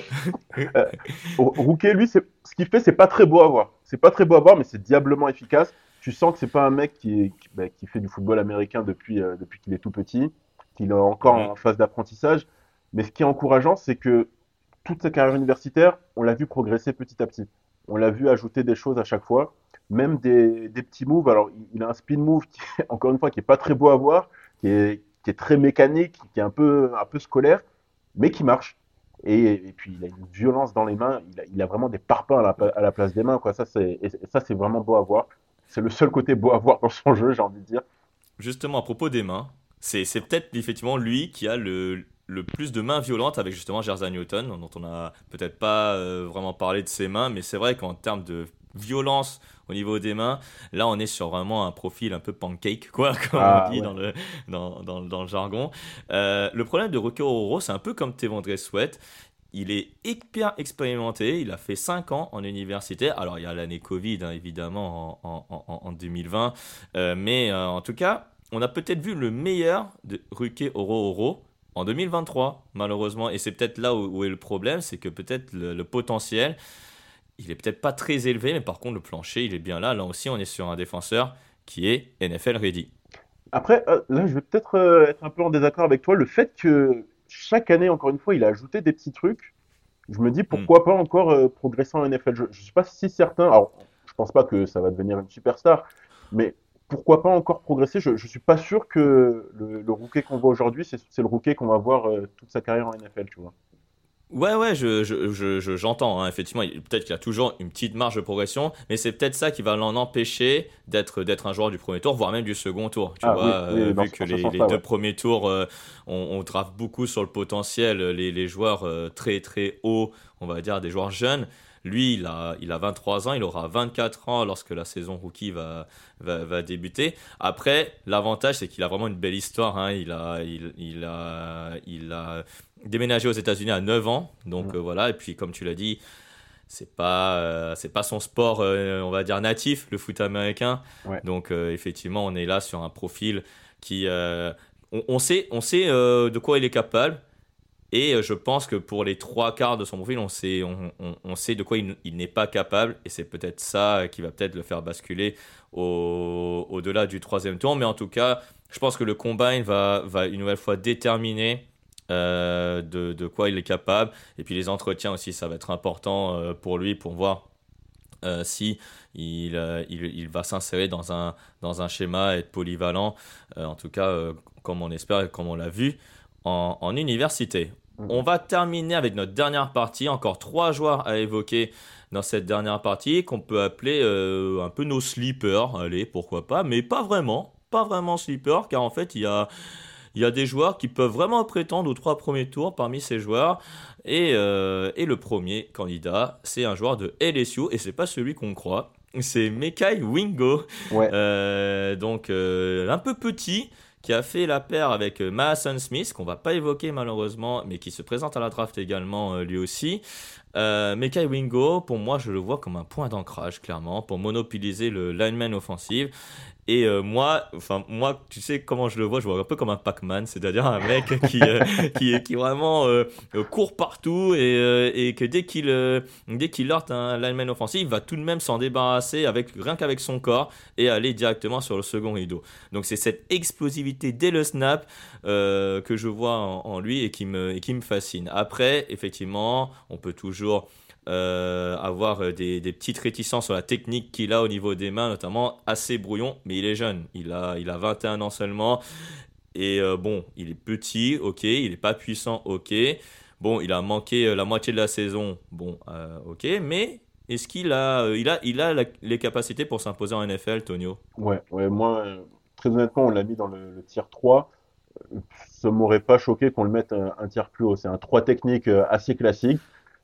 [SPEAKER 2] Euh, Rouquet, lui, ce qu'il fait, c'est pas très beau à voir. C'est pas très beau à voir, mais c'est diablement efficace. Tu sens que c'est pas un mec qui, est- qui, bah, qui fait du football américain depuis, euh, depuis qu'il est tout petit, qu'il est encore
[SPEAKER 1] Ouais.
[SPEAKER 2] en phase d'apprentissage. Mais ce qui est encourageant, c'est que toute sa carrière universitaire, on l'a vu progresser petit à petit. On l'a vu ajouter des choses à chaque fois, même des, petits moves. Alors, il- a un spin move qui, [laughs] encore une fois, qui est pas très beau à voir, qui est, très mécanique, qui est un peu, un peu scolaire, mais qui marche. Et, puis, il a une violence dans les mains. Il a, vraiment des parpaings à la, place des mains. Ça, c'est, vraiment beau à voir. C'est le seul côté beau à voir dans son jeu, j'ai envie de dire.
[SPEAKER 1] Justement, à propos des mains, c'est peut-être effectivement lui qui a le, plus de mains violentes avec justement Jersey Newton, dont on a peut-être pas euh, vraiment parlé de ses mains, mais c'est vrai qu'en termes de violence au niveau des mains, là on est sur vraiment un profil un peu pancake, quoi, [laughs] comme
[SPEAKER 2] Ah,
[SPEAKER 1] on dit
[SPEAKER 2] ouais.
[SPEAKER 1] dans, le, dans, dans, dans le jargon. Euh, le problème de Rocky Horror, c'est un peu comme Tevandre Sweat. Il est hyper expérimenté, il a fait 5 ans en université. Alors il y a l'année Covid hein, évidemment en, en- en- en 2020, Euh, mais euh, en tout cas, on a peut-être vu le meilleur de Ruke Oro Oro en 2023, malheureusement. Et c'est peut-être là où, où est le problème, c'est que peut-être le, le potentiel, il est peut-être pas très élevé, mais par contre le plancher, il est bien là. Là aussi, on est sur un défenseur qui est NFL ready.
[SPEAKER 2] Après, euh, là, je vais peut-être euh, être un peu en désaccord avec toi. Le fait que chaque année, encore une fois, il a ajouté des petits trucs, je me dis pourquoi pas encore euh, progresser en NFL. Je, je suis pas si certain. Alors, je pense pas que ça va devenir une superstar, mais pourquoi pas encore progresser? Je, je suis pas sûr que le, le rookie qu'on voit aujourd'hui, c'est le rookie qu'on va voir toute sa carrière en NFL, tu vois.
[SPEAKER 1] Ouais, ouais, je, je, je, je- j'entends. hein. Effectivement, peut-être qu'il y a toujours une petite marge de progression, mais c'est peut-être ça qui va l'en empêcher d'être, d'être un joueur du premier tour, voire même du second tour. Tu
[SPEAKER 2] Ah,
[SPEAKER 1] vois,
[SPEAKER 2] oui, oui,
[SPEAKER 1] euh, vu que les, deux
[SPEAKER 2] ouais.
[SPEAKER 1] premiers tours, euh, on, on draft beaucoup sur le potentiel, les, les joueurs euh, très très hauts, on va dire des joueurs jeunes. Lui, il a, il a 23 ans, il aura 24 ans lorsque la saison rookie va, va, va débuter. Après, l'avantage, c'est qu'il a vraiment une belle histoire. hein. Il, a, il, il, a, il a déménagé aux États-Unis à 9 ans. Donc euh, voilà, et puis comme tu l'as dit, c'est pas, euh, c'est pas son sport, euh, on va dire, natif, le foot américain.
[SPEAKER 2] Ouais.
[SPEAKER 1] Donc euh, effectivement, on est là sur un profil qui. on, on sait, on sait de quoi il est capable. Et euh, je pense que pour les trois quarts de son profil, on sait, de quoi il, n'est pas capable. Et c'est peut-être ça qui va peut-être le faire basculer au, delà du troisième tour. Mais en tout cas, je pense que le combine va, va une nouvelle fois déterminer euh, de, quoi il est capable. Et puis les entretiens aussi, ça va être important euh, pour lui pour voir si il, va s'insérer dans un, dans un schéma, être polyvalent. en tout cas, comme on espère et comme on l'a vu en université. On va terminer avec notre dernière partie. Encore trois joueurs à évoquer dans cette dernière partie qu'on peut appeler euh, un peu nos sleepers. Allez, pourquoi pas, mais pas vraiment. Pas vraiment sleepers, car en fait, il y a, il y a des joueurs qui peuvent vraiment prétendre aux trois premiers tours parmi ces joueurs. Et, euh, et le premier candidat, c'est un joueur de LSU, et c'est pas celui qu'on croit. C'est Mekai Wingo. Euh, donc, un peu petit qui a fait la paire avec euh, Mason Smith, qu'on va pas évoquer malheureusement, mais qui se présente à la draft également euh, lui aussi. Euh, Mekai Wingo, pour moi, je le vois comme un point d'ancrage, clairement, pour monopoliser le lineman offensif. Et euh, moi, enfin moi, tu sais comment je le vois, je vois un peu comme un Pac-Man, c'est-à-dire un mec [laughs] qui, euh, qui, qui vraiment euh, court partout et, et que dès qu'il dès qu'il heurte un lineman offensif, il va tout de même s'en débarrasser avec rien qu'avec son corps et aller directement sur le second rideau. Donc c'est cette explosivité dès le snap que je vois en, en, lui et qui me et qui me fascine. Après, effectivement, on peut toujours euh, avoir euh, des, petites réticences sur la technique qu'il a au niveau des mains, notamment assez brouillon, mais il est jeune, il a, il a 21 ans seulement. Et euh, bon, il est petit, ok, il n'est pas puissant, ok. Bon, il a manqué la moitié de la saison, bon, ok, mais est-ce qu'il a, il a, il a les capacités pour s'imposer en NFL, Tonio?
[SPEAKER 2] Ouais, ouais, moi, très honnêtement, on l'a mis dans le, le tier 3. Ça m'aurait pas choqué qu'on le mette un, un tiers plus haut. C'est un 3 technique assez classique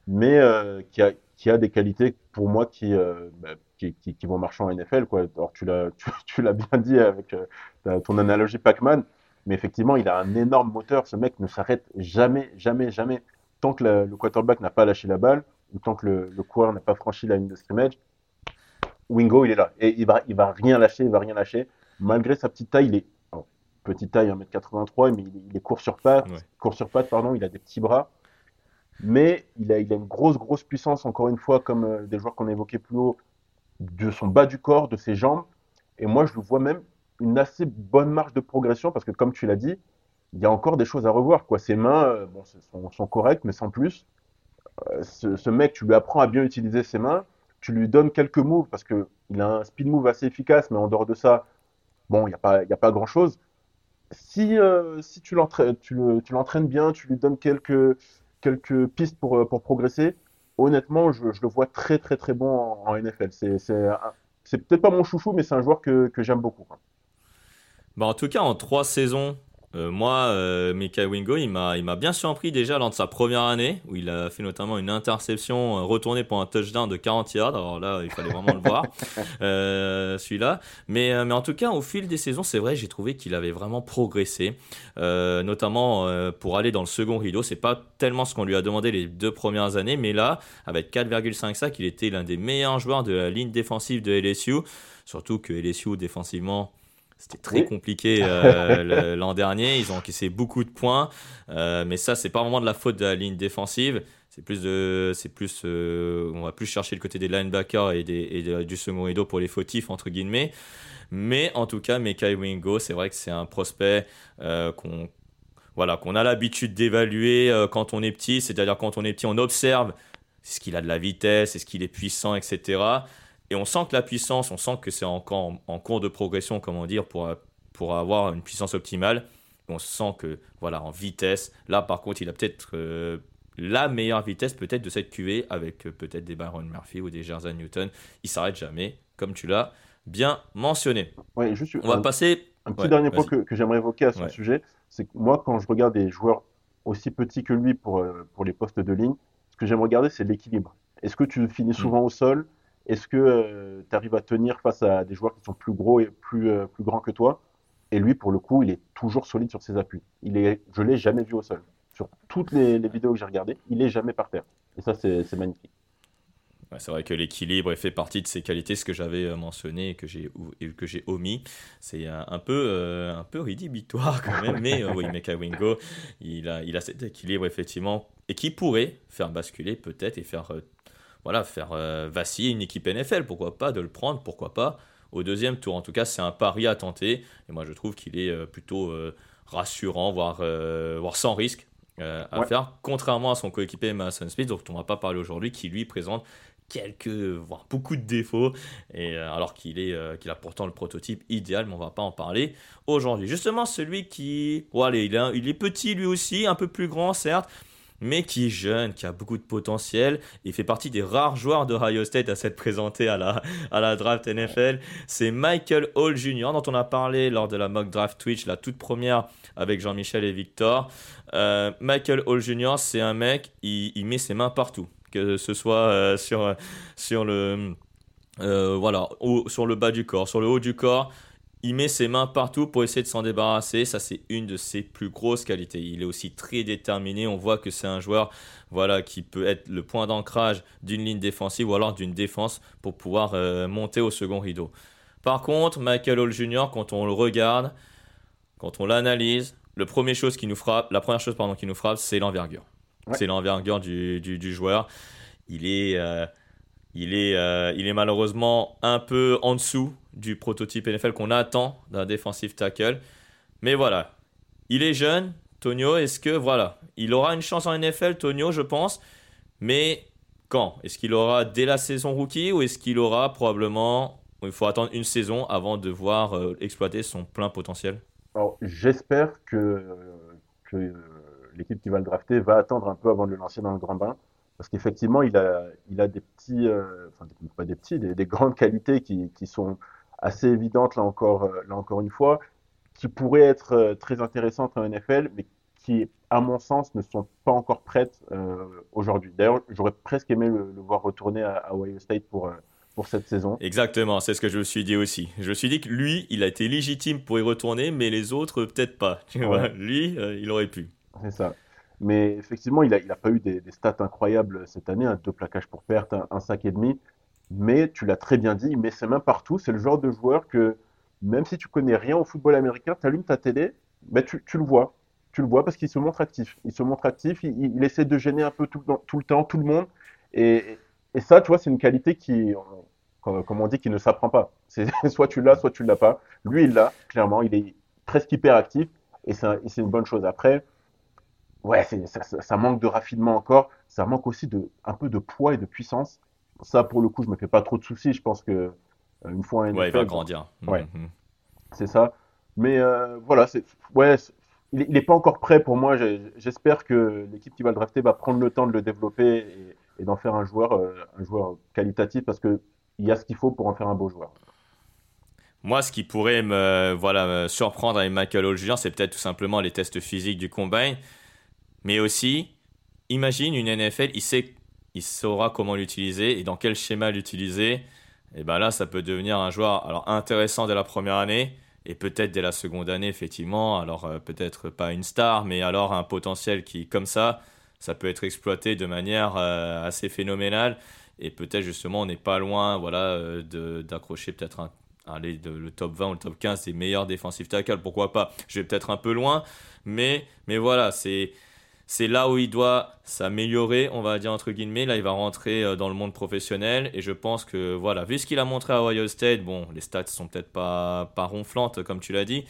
[SPEAKER 2] mais euh, qui, a, qui a des qualités pour moi qui, euh, bah, qui, qui, qui, vont marcher en NFL. Quoi. Alors, tu l'as, [laughs] tu, tu l'as bien dit avec euh, ton analogie Pac-Man, mais effectivement, il a un énorme moteur. Ce mec ne s'arrête jamais, jamais, jamais. Tant que le, quarterback n'a pas lâché la balle, ou tant que le, le coureur n'a pas franchi la ligne de scrimmage, Wingo, il est là. Et il va, il va rien lâcher, il va rien lâcher. Malgré sa petite taille, il est petite taille, 1m83, mais il, est court sur patte, court sur patte, pardon, il a des petits bras mais il a, une grosse, grosse puissance, encore une fois, comme euh, des joueurs qu'on a évoqués plus haut, de son bas du corps, de ses jambes. Et moi, je le vois même une assez bonne marge de progression, parce que comme tu l'as dit, il y a encore des choses à revoir. Quoi. Ses mains euh, bon, sont, correctes, mais sans plus. Euh, ce, mec, tu lui apprends à bien utiliser ses mains, tu lui donnes quelques moves, parce qu'il a un speed move assez efficace, mais en dehors de ça, bon, il n'y a pas, y a pas grand-chose. Si, si tu l'entraînes bien, tu lui donnes quelques, quelques pistes pour, euh, pour progresser. Honnêtement, je, je, le vois très très très bon en, en NFL. C'est peut-être pas mon chouchou, mais c'est un joueur que, que j'aime beaucoup.
[SPEAKER 1] Bah en tout cas, en trois saisons, euh, moi, euh, Wingo, il m'a, il m'a bien surpris déjà lors de sa première année, où il a fait notamment une interception euh, retournée pour un touchdown de 40 yards. Alors là, il fallait vraiment le voir, [laughs] euh, celui-là. Mais, mais en tout cas, au fil des saisons, c'est vrai, j'ai trouvé qu'il avait vraiment progressé, notamment pour aller dans le second rideau. C'est pas tellement ce qu'on lui a demandé les deux premières années, mais là, avec 4,5 sacs, il était l'un des meilleurs joueurs de la ligne défensive de LSU. Surtout que LSU, défensivement, c'était très compliqué euh, [laughs] l'an dernier. Ils ont encaissé beaucoup de points, euh, mais ça, c'est pas vraiment de la faute de la ligne défensive. C'est plus de, c'est plus, euh, on va plus chercher le côté des linebackers et, des, et du second rideau pour les fautifs entre guillemets. Mais en tout cas, Mekai Wingo, c'est vrai que c'est un prospect qu'on, voilà, qu'on a l'habitude d'évaluer quand on est petit. C'est-à-dire quand on est petit, on observe est-ce qu'il a de la vitesse, est-ce qu'il est puissant, etc. Et on sent que la puissance, on sent que c'est encore en, cours de progression, comment dire, pour, pour avoir une puissance optimale. On sent que, voilà, en vitesse, là par contre, il a peut-être euh, la meilleure vitesse peut-être de cette QV avec euh, peut-être des Byron Murphy ou des Jersey Newton. Il s'arrête jamais, comme tu l'as bien mentionné.
[SPEAKER 2] Ouais, juste
[SPEAKER 1] on va passer.
[SPEAKER 2] Un petit dernier point que, que j'aimerais évoquer à ce sujet, c'est que moi, quand je regarde des joueurs aussi petits que lui pour, euh, pour les postes de ligne, ce que j'aime regarder, c'est l'équilibre. Est-ce que tu finis mm. souvent au sol? Est-ce que euh, tu arrives à tenir face à des joueurs qui sont plus gros et plus, euh, plus grands que toi? Et lui, pour le coup, il est toujours solide sur ses appuis. Il est, je l'ai jamais vu au sol. Sur toutes les, vidéos que j'ai regardées, il est jamais par terre. Et ça, c'est magnifique.
[SPEAKER 1] c'est vrai que l'équilibre fait partie de ses qualités, ce que j'avais euh, mentionné et que j'ai que j'ai omis. C'est un, peu euh, un peu rédhibitoire quand même, mais euh, oui, [laughs] Wingo, il a il a cet équilibre effectivement et qui pourrait faire basculer peut-être et faire voilà faire vaciller une équipe NFL. Pourquoi pas de le prendre, pourquoi pas au deuxième tour. En tout cas, c'est un pari à tenter et moi je trouve qu'il est plutôt rassurant, voire voire sans risque. à faire, contrairement à son coéquipier Mason Smith, dont on ne va pas parler aujourd'hui, qui lui présente quelques, voire beaucoup de défauts, et, euh, alors qu'il est, euh, qu'il a pourtant le prototype idéal, mais on va pas en parler aujourd'hui. Justement, celui qui, il, est, il est petit lui aussi, un peu plus grand certes, mais qui est jeune, qui a beaucoup de potentiel. Il fait partie des rares joueurs de Ohio State à s'être présenté à la, à la draft NFL. C'est Michael Hall Jr., dont on a parlé lors de la mock draft Twitch, la toute première avec Jean-Michel et Victor. Euh, Michael Hall Jr., c'est un mec, il met ses mains partout que ce soit euh, sur, sur, le, euh, voilà, sur le bas du corps, sur le haut du corps. Il met ses mains partout pour essayer de s'en débarrasser. Ça, c'est une de ses plus grosses qualités. Il est aussi très déterminé. On voit que c'est un joueur voilà, qui peut être le point d'ancrage d'une ligne défensive ou alors d'une défense pour pouvoir euh, monter au second rideau. Par contre, Michael Hall Jr., quand on le regarde, quand on l'analyse, le premier chose qui nous frappe, la première chose pardon, qui nous frappe, c'est l'envergure. C'est l'envergure du, du, joueur. Il est, euh, il, est, euh, il est malheureusement un peu en dessous du prototype NFL qu'on attend d'un defensive tackle. Mais voilà, il est jeune. Tonio, est-ce que voilà, il aura une chance en NFL, Tonio, je pense. Mais quand? Est-ce qu'il aura dès la saison rookie ou est-ce qu'il aura probablement il faut attendre une saison avant de voir euh, exploiter son plein potentiel?
[SPEAKER 2] J'espère que, que l'équipe qui va le drafter va attendre un peu avant de le lancer dans le grand bain. Parce qu'effectivement, il a, il a des petits, euh, enfin, pas des petits, des, grandes qualités qui, qui, sont assez évidentes, là encore, euh, là encore une fois, qui pourraient être euh, très intéressantes en NFL, mais qui, à mon sens, ne sont pas encore prêtes aujourd'hui. D'ailleurs, j'aurais presque aimé le, voir retourner à, à, Ohio State pour, pour cette saison.
[SPEAKER 1] Exactement, c'est ce que je me suis dit aussi. Je me suis dit que lui, il a été légitime pour y retourner, mais les autres, peut-être pas. lui, il aurait pu.
[SPEAKER 2] C'est ça. Mais effectivement, il n'a il a pas eu des, stats incroyables cette année, un deux plaquages pour perte, un, sac et demi. Mais tu l'as très bien dit, il met ses mains partout. C'est le genre de joueur que, même si tu connais rien au football américain, tu allumes ta télé, mais tu, tu, le vois. Tu le vois parce qu'il se montre actif. Il se montre actif, il, essaie de gêner un peu tout, le temps, tout le monde. Et, et ça, tu vois, c'est une qualité qui, comme on dit, qui ne s'apprend pas. C'est [laughs] soit tu l'as, soit tu l'as pas. Lui, il l'a, clairement. Il est presque hyper actif et c'est une bonne chose. Après, ouais, ça, ça, manque de raffinement encore. Ça manque aussi de, un peu de poids et de puissance. Ça, pour le coup, je me fais pas trop de soucis. Je pense que euh, une fois un
[SPEAKER 1] ouais, il va grandir.
[SPEAKER 2] Ouais, c'est ça. Mais euh, voilà, c'est ouais, il n'est pas encore prêt pour moi. J'espère que l'équipe qui va le drafter va prendre le temps de le développer et, d'en faire un joueur, euh, un joueur qualitatif parce que il y a ce qu'il faut pour en faire un beau joueur.
[SPEAKER 1] Moi, ce qui pourrait me, voilà, surprendre avec Michael Hall Jr., c'est peut-être tout simplement les tests physiques du combine. Mais aussi, imagine une NFL, il saura comment l'utiliser et dans quel schéma l'utiliser. Et ben là, ça peut devenir un joueur alors intéressant dès la première année et peut-être dès la seconde année, effectivement. Alors euh, peut-être pas une star, mais alors un potentiel qui, comme ça, ça peut être exploité de manière euh, assez phénoménale. Et peut-être justement, on n'est pas loin, voilà, euh, d'accrocher peut-être aller le top 20 ou le top 15 des meilleurs défensifs tackles, pourquoi pas? Je vais peut-être un peu loin, mais, mais voilà, c'est c'est là où il doit s'améliorer, on va dire entre guillemets. Là, il va rentrer euh, dans le monde professionnel et je pense que voilà, vu ce qu'il a montré à Ohio State, bon, les stats sont peut-être pas, ronflantes comme tu l'as dit,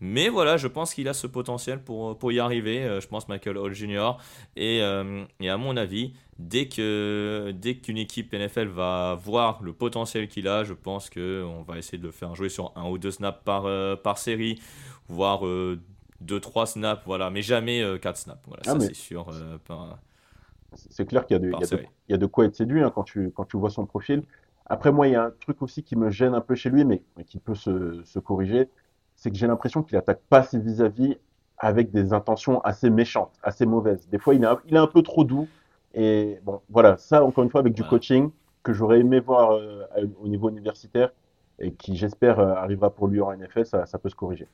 [SPEAKER 1] mais voilà, je pense qu'il a ce potentiel pour, pour y arriver. Euh, je pense Michael Hall Jr. Et, euh, à mon avis, dès que dès qu'une équipe NFL va voir le potentiel qu'il a, je pense qu'on va essayer de le faire jouer sur un ou deux snaps par, par série, voire 2-3 snaps, voilà, mais jamais 4 euh, snaps. Voilà, ah, ça c'est sûr. Euh,
[SPEAKER 2] c'est clair qu'il y, y, a de quoi être séduit hein, quand, tu, quand tu vois son profil. Après, moi, il y a un truc aussi qui me gêne un peu chez lui, mais, qui peut se, se corriger, c'est que j'ai l'impression qu'il attaque pas ses vis-à-vis avec des intentions assez méchantes, assez mauvaises. Des fois, il est un, il est un peu trop doux. Et bon, voilà, ça, encore une fois, avec du coaching que j'aurais aimé voir euh, au niveau universitaire et qui, j'espère, arrivera pour lui en NFL, ça, ça peut se corriger.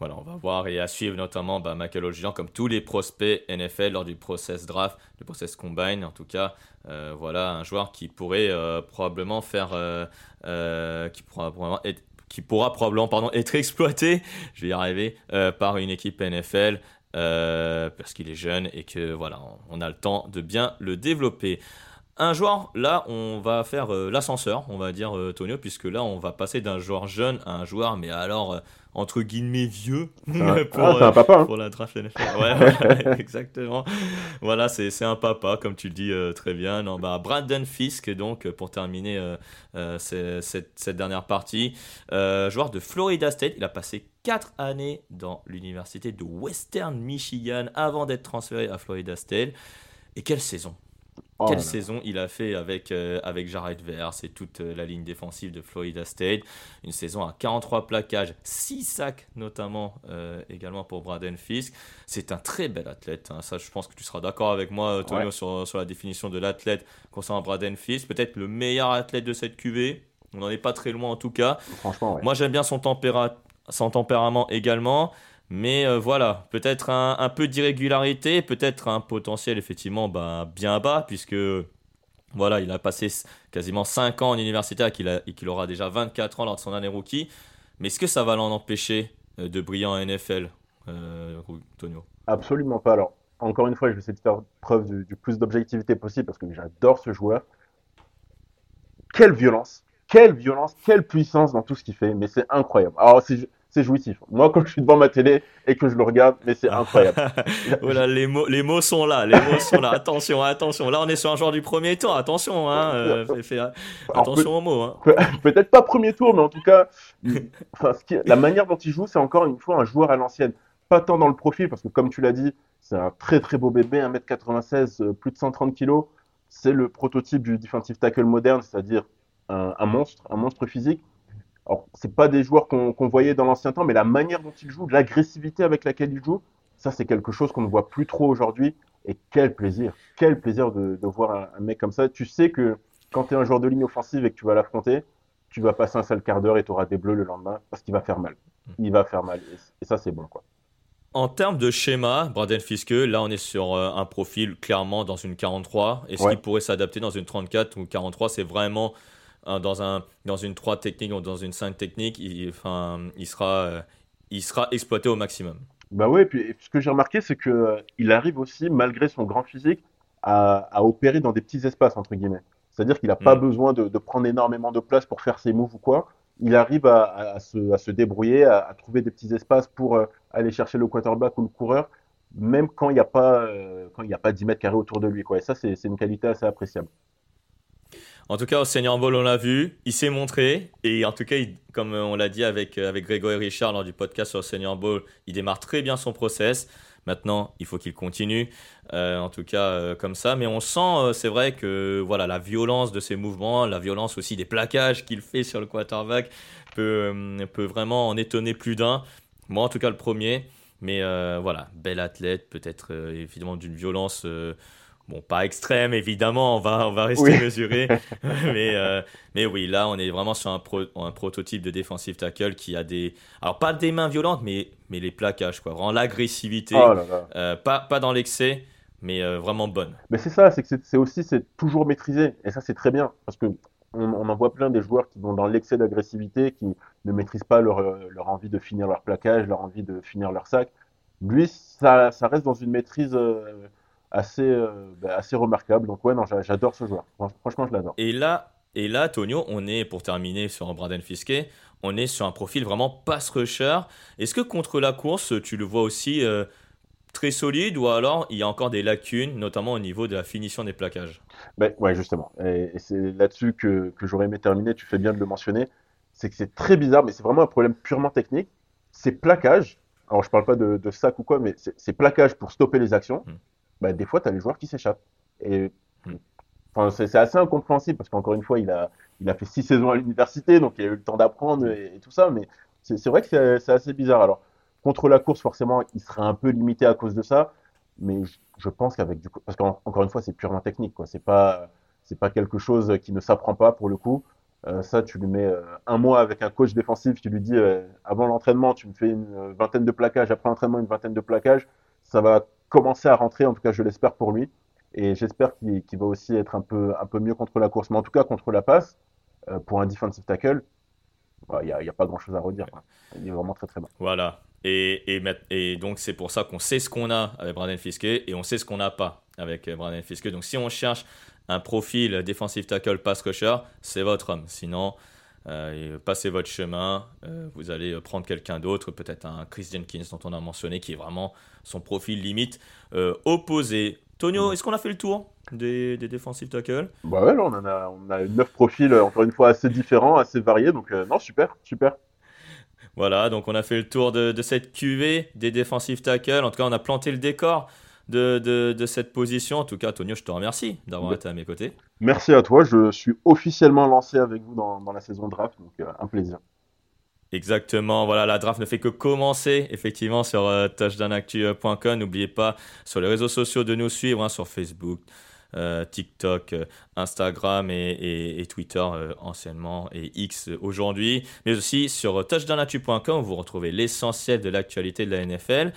[SPEAKER 1] Voilà, on va voir et à suivre notamment bah, Michael comme tous les prospects NFL lors du process draft, le process combine en tout cas. Euh, voilà, un joueur qui pourrait euh, probablement faire, euh, qui pourra probablement être pardon, être exploité, [laughs] je vais y arriver, par une équipe NFL parce qu'il est jeune et que voilà, on a le temps de bien le développer. Un joueur, là, on va faire l'ascenseur, on va dire, Tonio, puisque là, on va passer d'un joueur jeune à un joueur, mais alors, entre guillemets vieux [laughs]
[SPEAKER 2] pour, ah, un papa, hein.
[SPEAKER 1] pour la draft NFL. Ouais, [laughs] [laughs] exactement. Voilà, c'est un papa, comme tu le dis euh, très bien. Non, bah, Brandon Fisk, donc, pour terminer euh, euh, cette, cette, dernière partie, joueur de Florida State. Il a passé 4 années dans l'université de Western Michigan avant d'être transféré à Florida State. Et quelle saison Oh Quelle saison il a fait avec, euh, avec Jared Verse et toute euh, la ligne défensive de Florida State. Une saison à 43 plaquages, 6 sacs notamment euh, également pour Braden Fisk. C'est un très bel athlète. Hein. Ça, je pense que tu seras d'accord avec moi, Tonio, sur, sur, la définition de l'athlète concernant Braden Fisk. Peut-être le meilleur athlète de cette QV. On n'en est pas très loin en tout cas.
[SPEAKER 2] Franchement,
[SPEAKER 1] Moi, j'aime bien son, son tempérament également. Mais euh, voilà, peut-être un, peu d'irrégularité, peut-être un potentiel effectivement bah, bien bas, puisque voilà, il a passé quasiment 5 ans en université et qu'il aura déjà 24 ans lors de son année rookie. Mais est-ce que ça va l'en empêcher euh, de briller en NFL, euh, Tonio?
[SPEAKER 2] Absolument pas. Alors, encore une fois, je vais essayer de faire preuve du, du plus d'objectivité possible parce que j'adore ce joueur. Quelle violence, quelle violence, quelle puissance dans tout ce qu'il fait, mais c'est incroyable. Alors, si c'est jouissif. Moi, quand je suis devant ma télé et que je le regarde, mais c'est incroyable. [laughs]
[SPEAKER 1] voilà, les mots, les mots sont là, les mots sont là. Attention, attention. Là, on est sur un joueur du premier tour. Attention, hein, euh, [laughs] attention aux mots. Hein.
[SPEAKER 2] Peut-être pas premier tour, mais en tout cas, [laughs] la manière dont il joue, c'est encore une fois un joueur à l'ancienne. Pas tant dans le profil, parce que comme tu l'as dit, c'est un très très beau bébé, 1m96, euh, plus de 130 kg. C'est le prototype du defensive tackle moderne, c'est-à-dire un monstre, un monstre physique alors, c'est pas des joueurs qu'on voyait dans l'ancien temps, mais la manière dont ils jouent, l'agressivité avec laquelle ils jouent, ça, c'est quelque chose qu'on ne voit plus trop aujourd'hui. Et quel plaisir, quel plaisir de, voir un, mec comme ça. Tu sais que quand tu es un joueur de ligne offensive et que tu vas l'affronter, tu vas passer un sale quart d'heure et tu auras des bleus le lendemain parce qu'il va faire mal. Il va faire mal. Et, ça, c'est bon, quoi.
[SPEAKER 1] En termes de schéma, Braden Fiske, là on est sur euh, un profil clairement dans une 43. Est-ce qu'il pourrait s'adapter dans une 34 ou 43 C'est vraiment dans, un, dans une 3 technique ou dans une 5 technique, il, enfin, il, sera, euh, il sera exploité au maximum.
[SPEAKER 2] Bah ouais, et puis ce que j'ai remarqué, c'est qu'il euh, arrive aussi, malgré son grand physique, à, à, opérer dans des petits espaces, entre guillemets. C'est-à-dire qu'il n'a pas mm. besoin de, de, prendre énormément de place pour faire ses moves ou quoi. Il arrive à, à, se, à se, débrouiller, à, trouver des petits espaces pour euh, aller chercher le quarterback ou le coureur, même quand il n'y a, pas, quand il a pas 10 mètres carrés autour de lui. Quoi. Et ça, c'est une qualité assez appréciable.
[SPEAKER 1] En tout cas, au Senior Bowl, on l'a vu, il s'est montré. Et en tout cas, comme on l'a dit avec, euh, avec Grégory Richard lors du podcast sur Senior Bowl, il démarre très bien son process. Maintenant, il faut qu'il continue, euh, en tout cas euh, comme ça. Mais on sent, c'est vrai que voilà, la violence de ses mouvements, la violence aussi des plaquages qu'il fait sur le quarterback peut, peut vraiment en étonner plus d'un. Moi, en tout cas, le premier. Mais voilà, bel athlète, peut-être évidemment d'une violence Bon, pas extrême, évidemment, on va, on va rester [laughs] mesuré. [laughs] mais, euh, mais oui, là, on est vraiment sur un, un prototype de defensive tackle qui a des. Alors, pas des mains violentes, mais, mais les plaquages, quoi. Vraiment l'agressivité. Oh euh, pas, pas dans l'excès, mais euh, vraiment bonne.
[SPEAKER 2] Mais c'est ça, c'est que c'est aussi c'est toujours maîtrisé. Et ça, c'est très bien. Parce que on, on, en voit plein des joueurs qui vont dans l'excès d'agressivité, qui ne maîtrisent pas leur, leur envie de finir leur plaquage, leur envie de finir leur sac. Lui, ça, ça reste dans une maîtrise assez, euh, bah, assez remarquable. Donc ouais, non, j'adore ce joueur. Franchement, je l'adore.
[SPEAKER 1] Et là, et là, Tonio, on est, pour terminer sur un Braden Fiske, on est sur un profil vraiment pass rusher. Est-ce que contre la course, tu le vois aussi euh, très solide ou alors il y a encore des lacunes, notamment au niveau de la finition des plaquages?
[SPEAKER 2] Ben, Ouais, justement. Et, c'est là-dessus que, que j'aurais aimé terminer. Tu fais bien de le mentionner. C'est que c'est très bizarre, mais c'est vraiment un problème purement technique. Ces plaquages, alors je parle pas de, de sac ou quoi, mais ces plaquages pour stopper les actions, hmm bah, des fois, tu as les joueurs qui s'échappent. Et hmm. enfin, c'est assez incompréhensible parce qu'encore une fois, il a, il a fait six saisons à l'université, donc il a eu le temps d'apprendre et, tout ça. Mais c'est vrai que c'est assez bizarre. Alors, contre la course, forcément, il serait un peu limité à cause de ça. Mais je, pense qu'avec du parce qu'encore une fois, c'est purement technique. quoi. C'est pas, c'est pas quelque chose qui ne s'apprend pas pour le coup. Euh, ça, tu lui mets euh, un mois avec un coach défensif, tu lui dis euh, avant l'entraînement, tu me fais une euh, vingtaine de plaquages, après l'entraînement, une vingtaine de plaquages. Ça va commencer à rentrer, en tout cas, je l'espère pour lui. Et j'espère qu'il va aussi être un peu, un peu mieux contre la course. Mais en tout cas, contre la passe, euh, pour un defensive tackle, il n'y a, pas grand-chose à redire. Il est vraiment très très bon.
[SPEAKER 1] Voilà. Et, et, donc, c'est pour ça qu'on sait ce qu'on a avec Brandon Fiske et on sait ce qu'on n'a pas avec euh, Brandon Fiske. Donc, si on cherche un profil defensive tackle pass rusher, c'est votre homme. Sinon, euh, passez votre chemin. euh, vous allez prendre quelqu'un d'autre, peut-être un Chris Jenkins dont on a mentionné, qui est vraiment son profil limite euh, opposé. Tonio, est-ce qu'on a fait le tour des, des defensive tackles
[SPEAKER 2] Bah ouais, là, on en a, on a neuf profils, euh, encore une fois, assez différents, assez variés. Donc, euh, non, super, super.
[SPEAKER 1] Voilà, donc on a fait le tour de, de cette QV des defensive tackles. En tout cas, on a planté le décor de, de, de cette position. En tout cas, Tonio, je te remercie d'avoir
[SPEAKER 2] Ouais.
[SPEAKER 1] été à mes côtés.
[SPEAKER 2] Merci à toi. Je suis officiellement lancé avec vous dans, dans la saison draft. Donc, euh, un plaisir.
[SPEAKER 1] Exactement, voilà, la draft ne fait que commencer, effectivement, sur euh, touchdownactu.com. N'oubliez pas sur les réseaux sociaux de nous suivre, hein, sur Facebook, euh, TikTok, euh, Instagram et, et- et Twitter anciennement et X aujourd'hui, mais aussi sur touchdownactu.com où vous retrouvez l'essentiel de l'actualité de la NFL.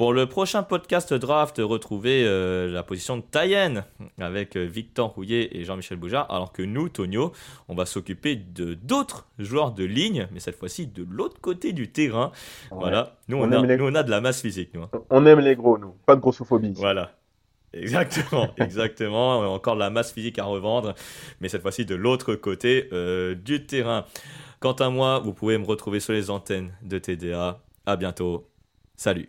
[SPEAKER 1] Pour le prochain podcast draft, retrouvez euh, la position de Tayen avec euh, Victor Rouillet et Jean-Michel Boujard, alors que nous, Tonio, on va s'occuper de d'autres joueurs de ligne, mais cette fois-ci de l'autre côté du terrain. Voilà, nous on,
[SPEAKER 2] On
[SPEAKER 1] a,
[SPEAKER 2] les-
[SPEAKER 1] nous, on a de la masse physique, nous. hein.
[SPEAKER 2] On aime les gros, nous. Pas de grossophobie.
[SPEAKER 1] Voilà. Exactement, [laughs] exactement. Encore de la masse physique à revendre, mais cette fois-ci de l'autre côté euh, du terrain. Quant à moi, vous pouvez me retrouver sur les antennes de TDA. À bientôt. Salut.